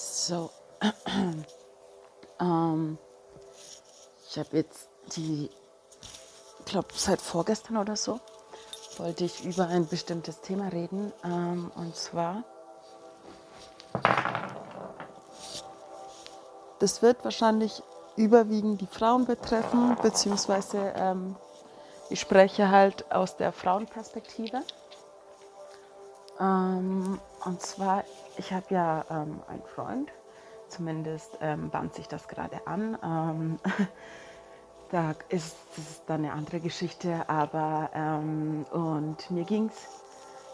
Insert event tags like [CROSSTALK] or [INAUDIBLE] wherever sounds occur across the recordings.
So, [CLEARS THROAT] ähm, ich habe jetzt die, ich glaube seit vorgestern oder so, wollte ich über ein bestimmtes Thema reden. Ähm, und zwar, das wird wahrscheinlich überwiegend die Frauen betreffen, beziehungsweise ähm, ich spreche halt aus der Frauenperspektive. Ähm, und zwar, ich habe ja ähm, einen Freund, zumindest ähm, bahnt sich das gerade an. Ähm, [LAUGHS] da ist es dann eine andere Geschichte, aber ähm, und mir ging es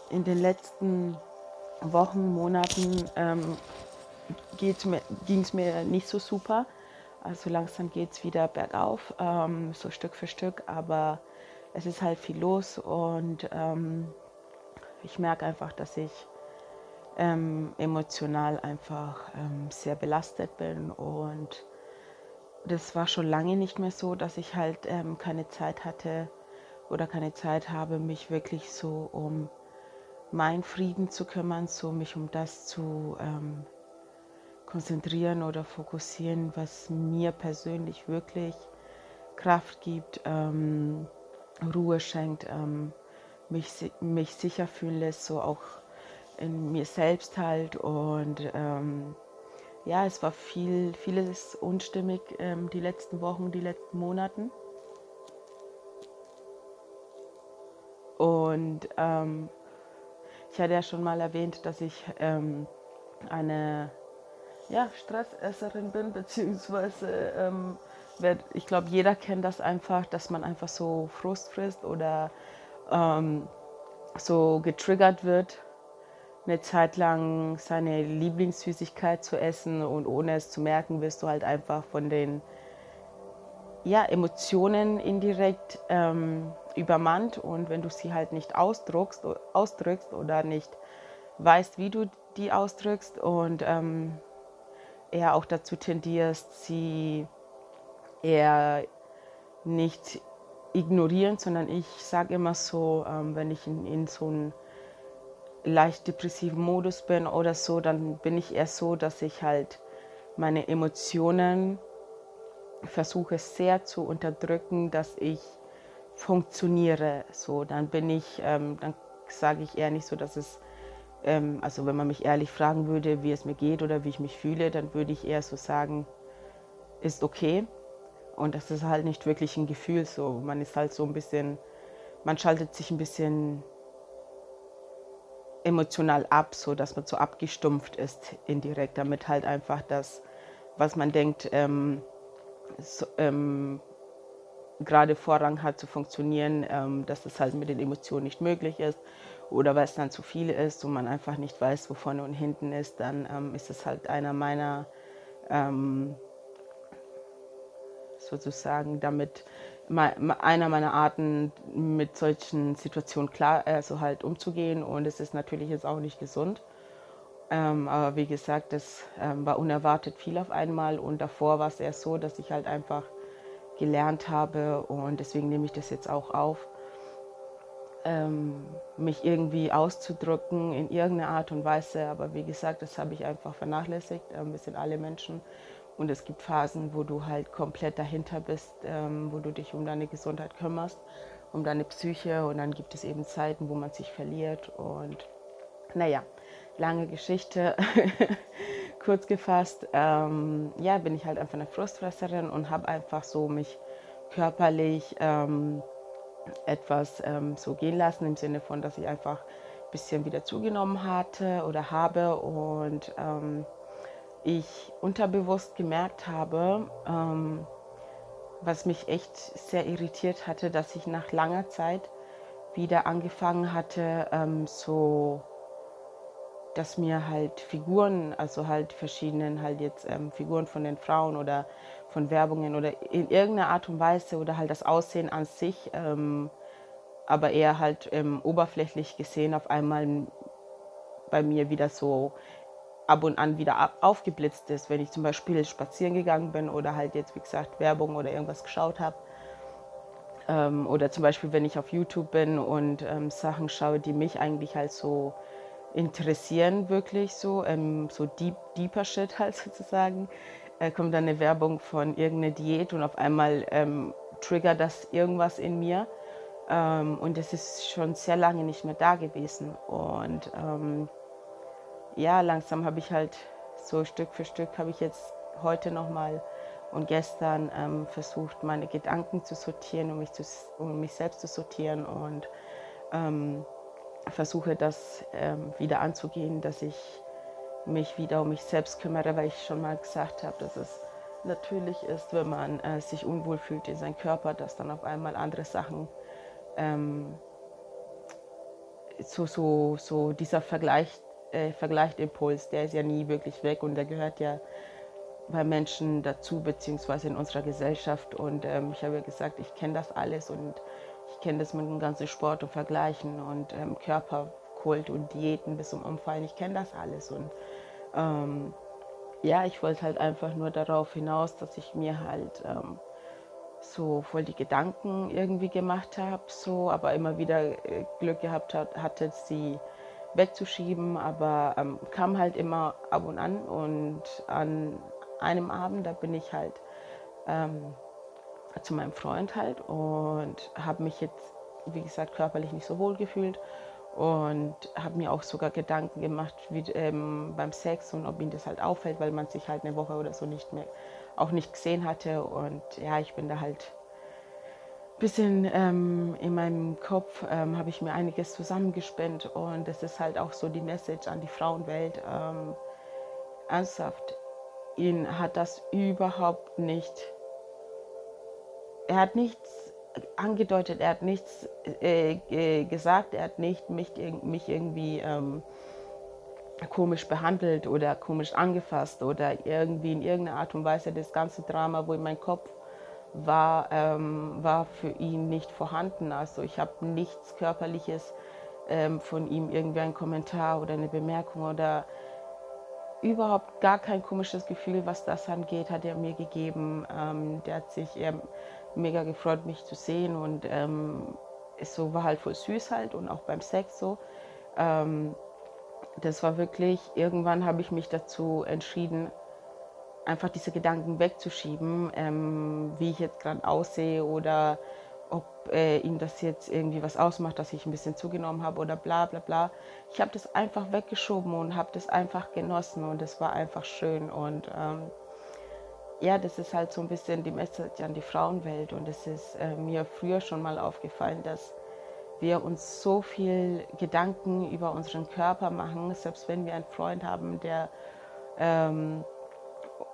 in den letzten Wochen, Monaten ähm, ging es mir nicht so super. Also langsam geht es wieder bergauf, ähm, so Stück für Stück, aber es ist halt viel los und ähm, ich merke einfach, dass ich ähm, emotional einfach ähm, sehr belastet bin und das war schon lange nicht mehr so, dass ich halt ähm, keine Zeit hatte oder keine Zeit habe, mich wirklich so um meinen Frieden zu kümmern, so mich um das zu ähm, konzentrieren oder fokussieren, was mir persönlich wirklich Kraft gibt, ähm, Ruhe schenkt, ähm, mich, mich sicher fühlen lässt, so auch in mir selbst halt. Und ähm, ja, es war viel, vieles unstimmig ähm, die letzten Wochen, die letzten Monaten. Und ähm, ich hatte ja schon mal erwähnt, dass ich ähm, eine ja, Stressesserin bin, [LAUGHS] beziehungsweise ähm, ich glaube, jeder kennt das einfach, dass man einfach so Frust frisst oder ähm, so getriggert wird, eine Zeit lang seine Lieblingssüßigkeit zu essen und ohne es zu merken, wirst du halt einfach von den ja, Emotionen indirekt ähm, übermannt. Und wenn du sie halt nicht ausdrückst, ausdrückst oder nicht weißt, wie du die ausdrückst und ähm, eher auch dazu tendierst, sie eher nicht ignorieren, sondern ich sage immer so, ähm, wenn ich in, in so einem leicht depressiven Modus bin oder so, dann bin ich eher so, dass ich halt meine Emotionen versuche sehr zu unterdrücken, dass ich funktioniere. So, dann bin ich, ähm, dann sage ich eher nicht so, dass es, ähm, also wenn man mich ehrlich fragen würde, wie es mir geht oder wie ich mich fühle, dann würde ich eher so sagen, ist okay. Und das ist halt nicht wirklich ein Gefühl so. Man ist halt so ein bisschen, man schaltet sich ein bisschen emotional ab, so dass man so abgestumpft ist indirekt, damit halt einfach das, was man denkt, ähm, so, ähm, gerade Vorrang hat zu funktionieren, ähm, dass das halt mit den Emotionen nicht möglich ist oder weil es dann zu viel ist und man einfach nicht weiß, wo vorne und hinten ist, dann ähm, ist es halt einer meiner ähm, sozusagen damit einer meiner Arten mit solchen Situationen klar, also halt umzugehen und es ist natürlich jetzt auch nicht gesund. Ähm, aber wie gesagt, das ähm, war unerwartet viel auf einmal und davor war es eher so, dass ich halt einfach gelernt habe und deswegen nehme ich das jetzt auch auf, ähm, mich irgendwie auszudrücken in irgendeiner Art und Weise. Aber wie gesagt, das habe ich einfach vernachlässigt. Ähm, wir sind alle Menschen und es gibt Phasen, wo du halt komplett dahinter bist, ähm, wo du dich um deine Gesundheit kümmerst, um deine Psyche. Und dann gibt es eben Zeiten, wo man sich verliert. Und naja, lange Geschichte. [LAUGHS] Kurz gefasst, ähm, ja, bin ich halt einfach eine Frustfresserin und habe einfach so mich körperlich ähm, etwas ähm, so gehen lassen, im Sinne von, dass ich einfach ein bisschen wieder zugenommen hatte oder habe und ähm, ich unterbewusst gemerkt habe, ähm, was mich echt sehr irritiert hatte, dass ich nach langer Zeit wieder angefangen hatte, ähm, so, dass mir halt Figuren, also halt verschiedenen halt jetzt ähm, Figuren von den Frauen oder von Werbungen oder in irgendeiner Art und Weise oder halt das Aussehen an sich, ähm, aber eher halt ähm, oberflächlich gesehen auf einmal bei mir wieder so ab und an wieder aufgeblitzt ist, wenn ich zum Beispiel spazieren gegangen bin oder halt jetzt, wie gesagt, Werbung oder irgendwas geschaut habe. Ähm, oder zum Beispiel, wenn ich auf YouTube bin und ähm, Sachen schaue, die mich eigentlich halt so interessieren wirklich so, ähm, so deep, deeper Shit [LAUGHS] halt sozusagen. Äh, kommt dann eine Werbung von irgendeiner Diät und auf einmal ähm, triggert das irgendwas in mir. Ähm, und das ist schon sehr lange nicht mehr da gewesen. Und ähm, ja, langsam habe ich halt so Stück für Stück habe ich jetzt heute nochmal und gestern ähm, versucht, meine Gedanken zu sortieren, um mich, zu, um mich selbst zu sortieren und ähm, versuche das ähm, wieder anzugehen, dass ich mich wieder um mich selbst kümmere, weil ich schon mal gesagt habe, dass es natürlich ist, wenn man äh, sich unwohl fühlt in seinem Körper, dass dann auf einmal andere Sachen ähm, so, so, so dieser Vergleich, äh, Vergleichimpuls, der ist ja nie wirklich weg und der gehört ja bei Menschen dazu, beziehungsweise in unserer Gesellschaft. Und ähm, ich habe ja gesagt, ich kenne das alles und ich kenne das mit dem ganzen Sport und Vergleichen und ähm, Körperkult und Diäten bis zum Umfallen. Ich kenne das alles. Und ähm, ja, ich wollte halt einfach nur darauf hinaus, dass ich mir halt ähm, so voll die Gedanken irgendwie gemacht habe, so, aber immer wieder äh, Glück gehabt hat, hatte, sie wegzuschieben, aber ähm, kam halt immer ab und an und an einem Abend, da bin ich halt ähm, zu meinem Freund halt und habe mich jetzt, wie gesagt, körperlich nicht so wohl gefühlt und habe mir auch sogar Gedanken gemacht wie, ähm, beim Sex und ob ihm das halt auffällt, weil man sich halt eine Woche oder so nicht mehr auch nicht gesehen hatte und ja, ich bin da halt bisschen ähm, in meinem Kopf ähm, habe ich mir einiges zusammengespennt und das ist halt auch so die Message an die Frauenwelt. Ähm, ernsthaft, ihn hat das überhaupt nicht, er hat nichts angedeutet, er hat nichts äh, gesagt, er hat nicht mich, mich irgendwie ähm, komisch behandelt oder komisch angefasst oder irgendwie in irgendeiner Art und Weise das ganze Drama, wo in meinem Kopf war, ähm, war für ihn nicht vorhanden. Also ich habe nichts Körperliches ähm, von ihm, irgendwie ein Kommentar oder eine Bemerkung oder überhaupt gar kein komisches Gefühl, was das angeht, hat er mir gegeben. Ähm, der hat sich eher mega gefreut, mich zu sehen und ähm, es so war halt voll süß halt und auch beim Sex so. Ähm, das war wirklich, irgendwann habe ich mich dazu entschieden, einfach diese Gedanken wegzuschieben, ähm, wie ich jetzt gerade aussehe oder ob äh, ihm das jetzt irgendwie was ausmacht, dass ich ein bisschen zugenommen habe oder bla bla bla. Ich habe das einfach weggeschoben und habe das einfach genossen und es war einfach schön und ähm, ja, das ist halt so ein bisschen die Message an die Frauenwelt und es ist äh, mir früher schon mal aufgefallen, dass wir uns so viel Gedanken über unseren Körper machen, selbst wenn wir einen Freund haben, der ähm,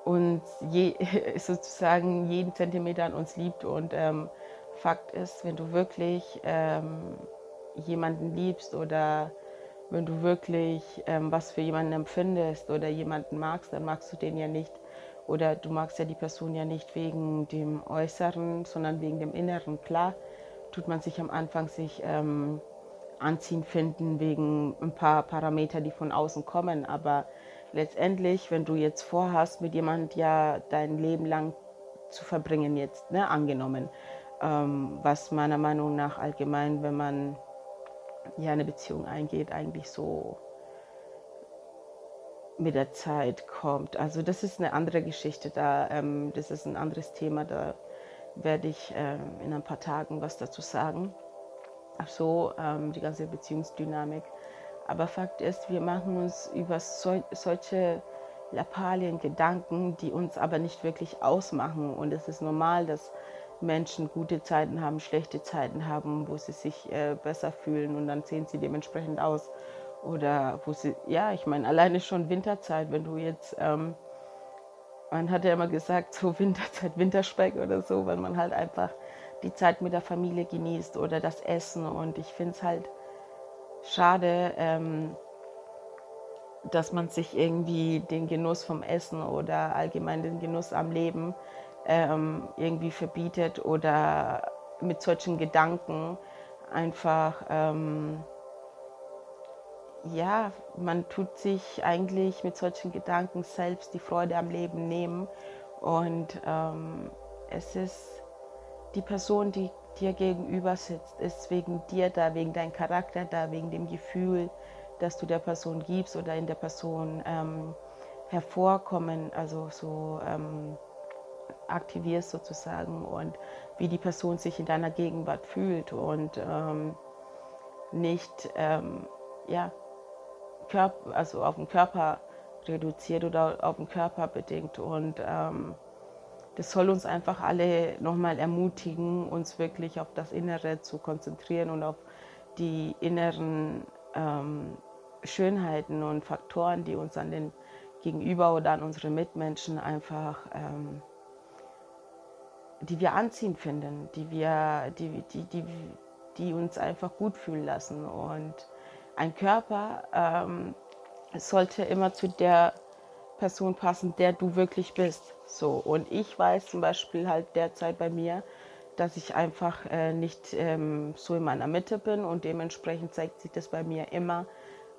uns je, [LAUGHS] sozusagen jeden Zentimeter an uns liebt. Und ähm, Fakt ist, wenn du wirklich ähm, jemanden liebst oder wenn du wirklich ähm, was für jemanden empfindest oder jemanden magst, dann magst du den ja nicht oder du magst ja die Person ja nicht wegen dem Äußeren, sondern wegen dem Inneren. Klar, tut man sich am Anfang sich ähm, anziehen finden wegen ein paar Parameter, die von außen kommen. Aber letztendlich, wenn du jetzt vorhast, mit jemand ja dein Leben lang zu verbringen, jetzt ne, angenommen, ähm, was meiner Meinung nach allgemein, wenn man ja eine Beziehung eingeht, eigentlich so mit der Zeit kommt. Also das ist eine andere Geschichte da, ähm, das ist ein anderes Thema da werde ich äh, in ein paar Tagen was dazu sagen. Ach so, ähm, die ganze Beziehungsdynamik. Aber Fakt ist, wir machen uns über so, solche Lappalien Gedanken, die uns aber nicht wirklich ausmachen. Und es ist normal, dass Menschen gute Zeiten haben, schlechte Zeiten haben, wo sie sich äh, besser fühlen und dann sehen sie dementsprechend aus. Oder wo sie, ja, ich meine, alleine schon Winterzeit, wenn du jetzt ähm, man hat ja immer gesagt, so Winterzeit, Winterspeck oder so, weil man halt einfach die Zeit mit der Familie genießt oder das Essen. Und ich finde es halt schade, ähm, dass man sich irgendwie den Genuss vom Essen oder allgemein den Genuss am Leben ähm, irgendwie verbietet oder mit solchen Gedanken einfach ähm, ja, man tut sich eigentlich mit solchen Gedanken selbst die Freude am Leben nehmen. Und ähm, es ist die Person, die dir gegenüber sitzt, ist wegen dir da, wegen deinem Charakter da, wegen dem Gefühl, das du der Person gibst oder in der Person ähm, hervorkommen, also so ähm, aktivierst sozusagen und wie die Person sich in deiner Gegenwart fühlt und ähm, nicht ähm, ja, Körper, also auf den Körper reduziert oder auf den Körper bedingt. Und ähm, das soll uns einfach alle nochmal ermutigen, uns wirklich auf das Innere zu konzentrieren und auf die inneren ähm, Schönheiten und Faktoren, die uns an den Gegenüber oder an unsere Mitmenschen einfach, ähm, die wir anziehen finden, die wir, die, die, die, die uns einfach gut fühlen lassen. Und ein Körper ähm, sollte immer zu der Person passen, der du wirklich bist. So. Und ich weiß zum Beispiel halt derzeit bei mir, dass ich einfach äh, nicht ähm, so in meiner Mitte bin und dementsprechend zeigt sich das bei mir immer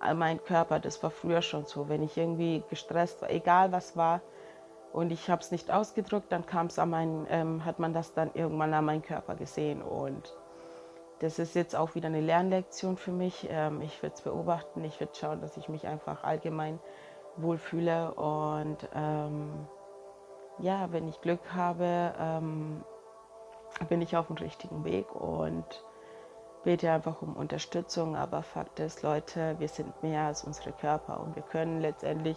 an meinem Körper. Das war früher schon so. Wenn ich irgendwie gestresst war, egal was war, und ich habe es nicht ausgedrückt, dann kam es an meinen, ähm, hat man das dann irgendwann an meinem Körper gesehen. Und das ist jetzt auch wieder eine Lernlektion für mich. Ähm, ich werde es beobachten, ich werde schauen, dass ich mich einfach allgemein wohlfühle. Und ähm, ja, wenn ich Glück habe, ähm, bin ich auf dem richtigen Weg und bete einfach um Unterstützung. Aber Fakt ist, Leute, wir sind mehr als unsere Körper und wir können letztendlich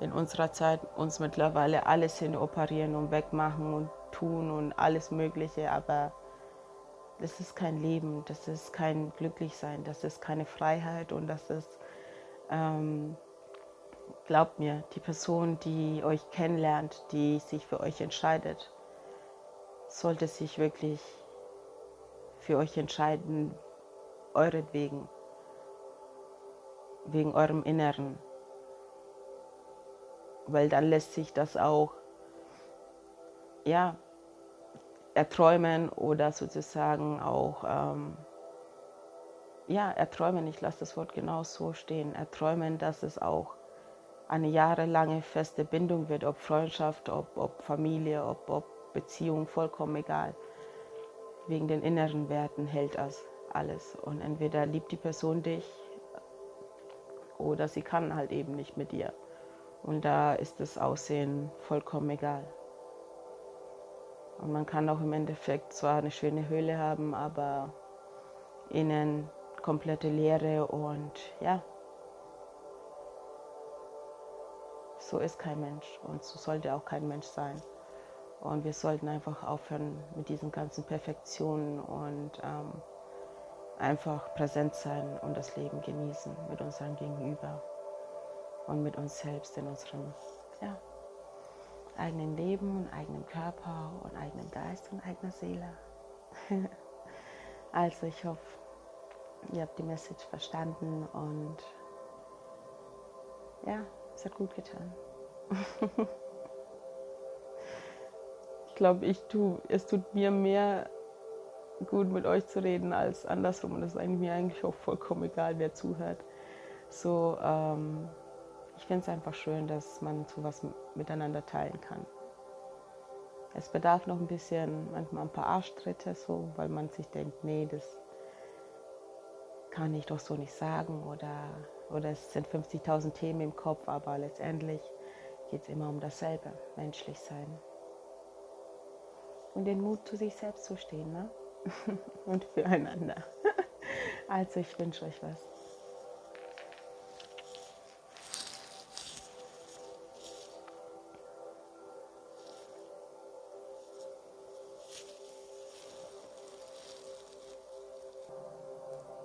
in unserer Zeit uns mittlerweile alles hin operieren und wegmachen und tun und alles Mögliche. Aber das ist kein Leben, das ist kein Glücklichsein, das ist keine Freiheit und das ist, ähm, glaubt mir, die Person, die euch kennenlernt, die sich für euch entscheidet, sollte sich wirklich für euch entscheiden, euretwegen, wegen eurem Inneren. Weil dann lässt sich das auch, ja, erträumen oder sozusagen auch, ähm, ja, erträumen, ich lasse das Wort genau so stehen, erträumen, dass es auch eine jahrelange feste Bindung wird, ob Freundschaft, ob, ob Familie, ob, ob Beziehung, vollkommen egal. Wegen den inneren Werten hält das alles. Und entweder liebt die Person dich oder sie kann halt eben nicht mit dir. Und da ist das Aussehen vollkommen egal. Und man kann auch im Endeffekt zwar eine schöne Höhle haben, aber innen komplette Leere und ja, so ist kein Mensch und so sollte auch kein Mensch sein. Und wir sollten einfach aufhören mit diesen ganzen Perfektionen und ähm, einfach präsent sein und das Leben genießen mit unserem Gegenüber und mit uns selbst in unserem ja, eigenen Leben und eigenem Körper und eigenem Geist und eigener Seele. [LAUGHS] also ich hoffe, ihr habt die Message verstanden und ja, es hat gut getan. ich glaube, ich tu, es tut mir mehr gut mit euch zu reden als andersrum und es ist mir eigentlich auch vollkommen egal, wer zuhört. So, ähm, ich finde es einfach schön, dass man sowas miteinander teilen kann. Es bedarf noch ein bisschen, manchmal ein paar Arschtritte, so, weil man sich denkt, nee, das kann ich doch so nicht sagen oder, oder es sind 50.000 Themen im Kopf, aber letztendlich geht es immer um dasselbe, menschlich sein. Und den Mut zu sich selbst zu stehen ne? [LAUGHS] und füreinander. [LAUGHS] Also ich wünsche euch was.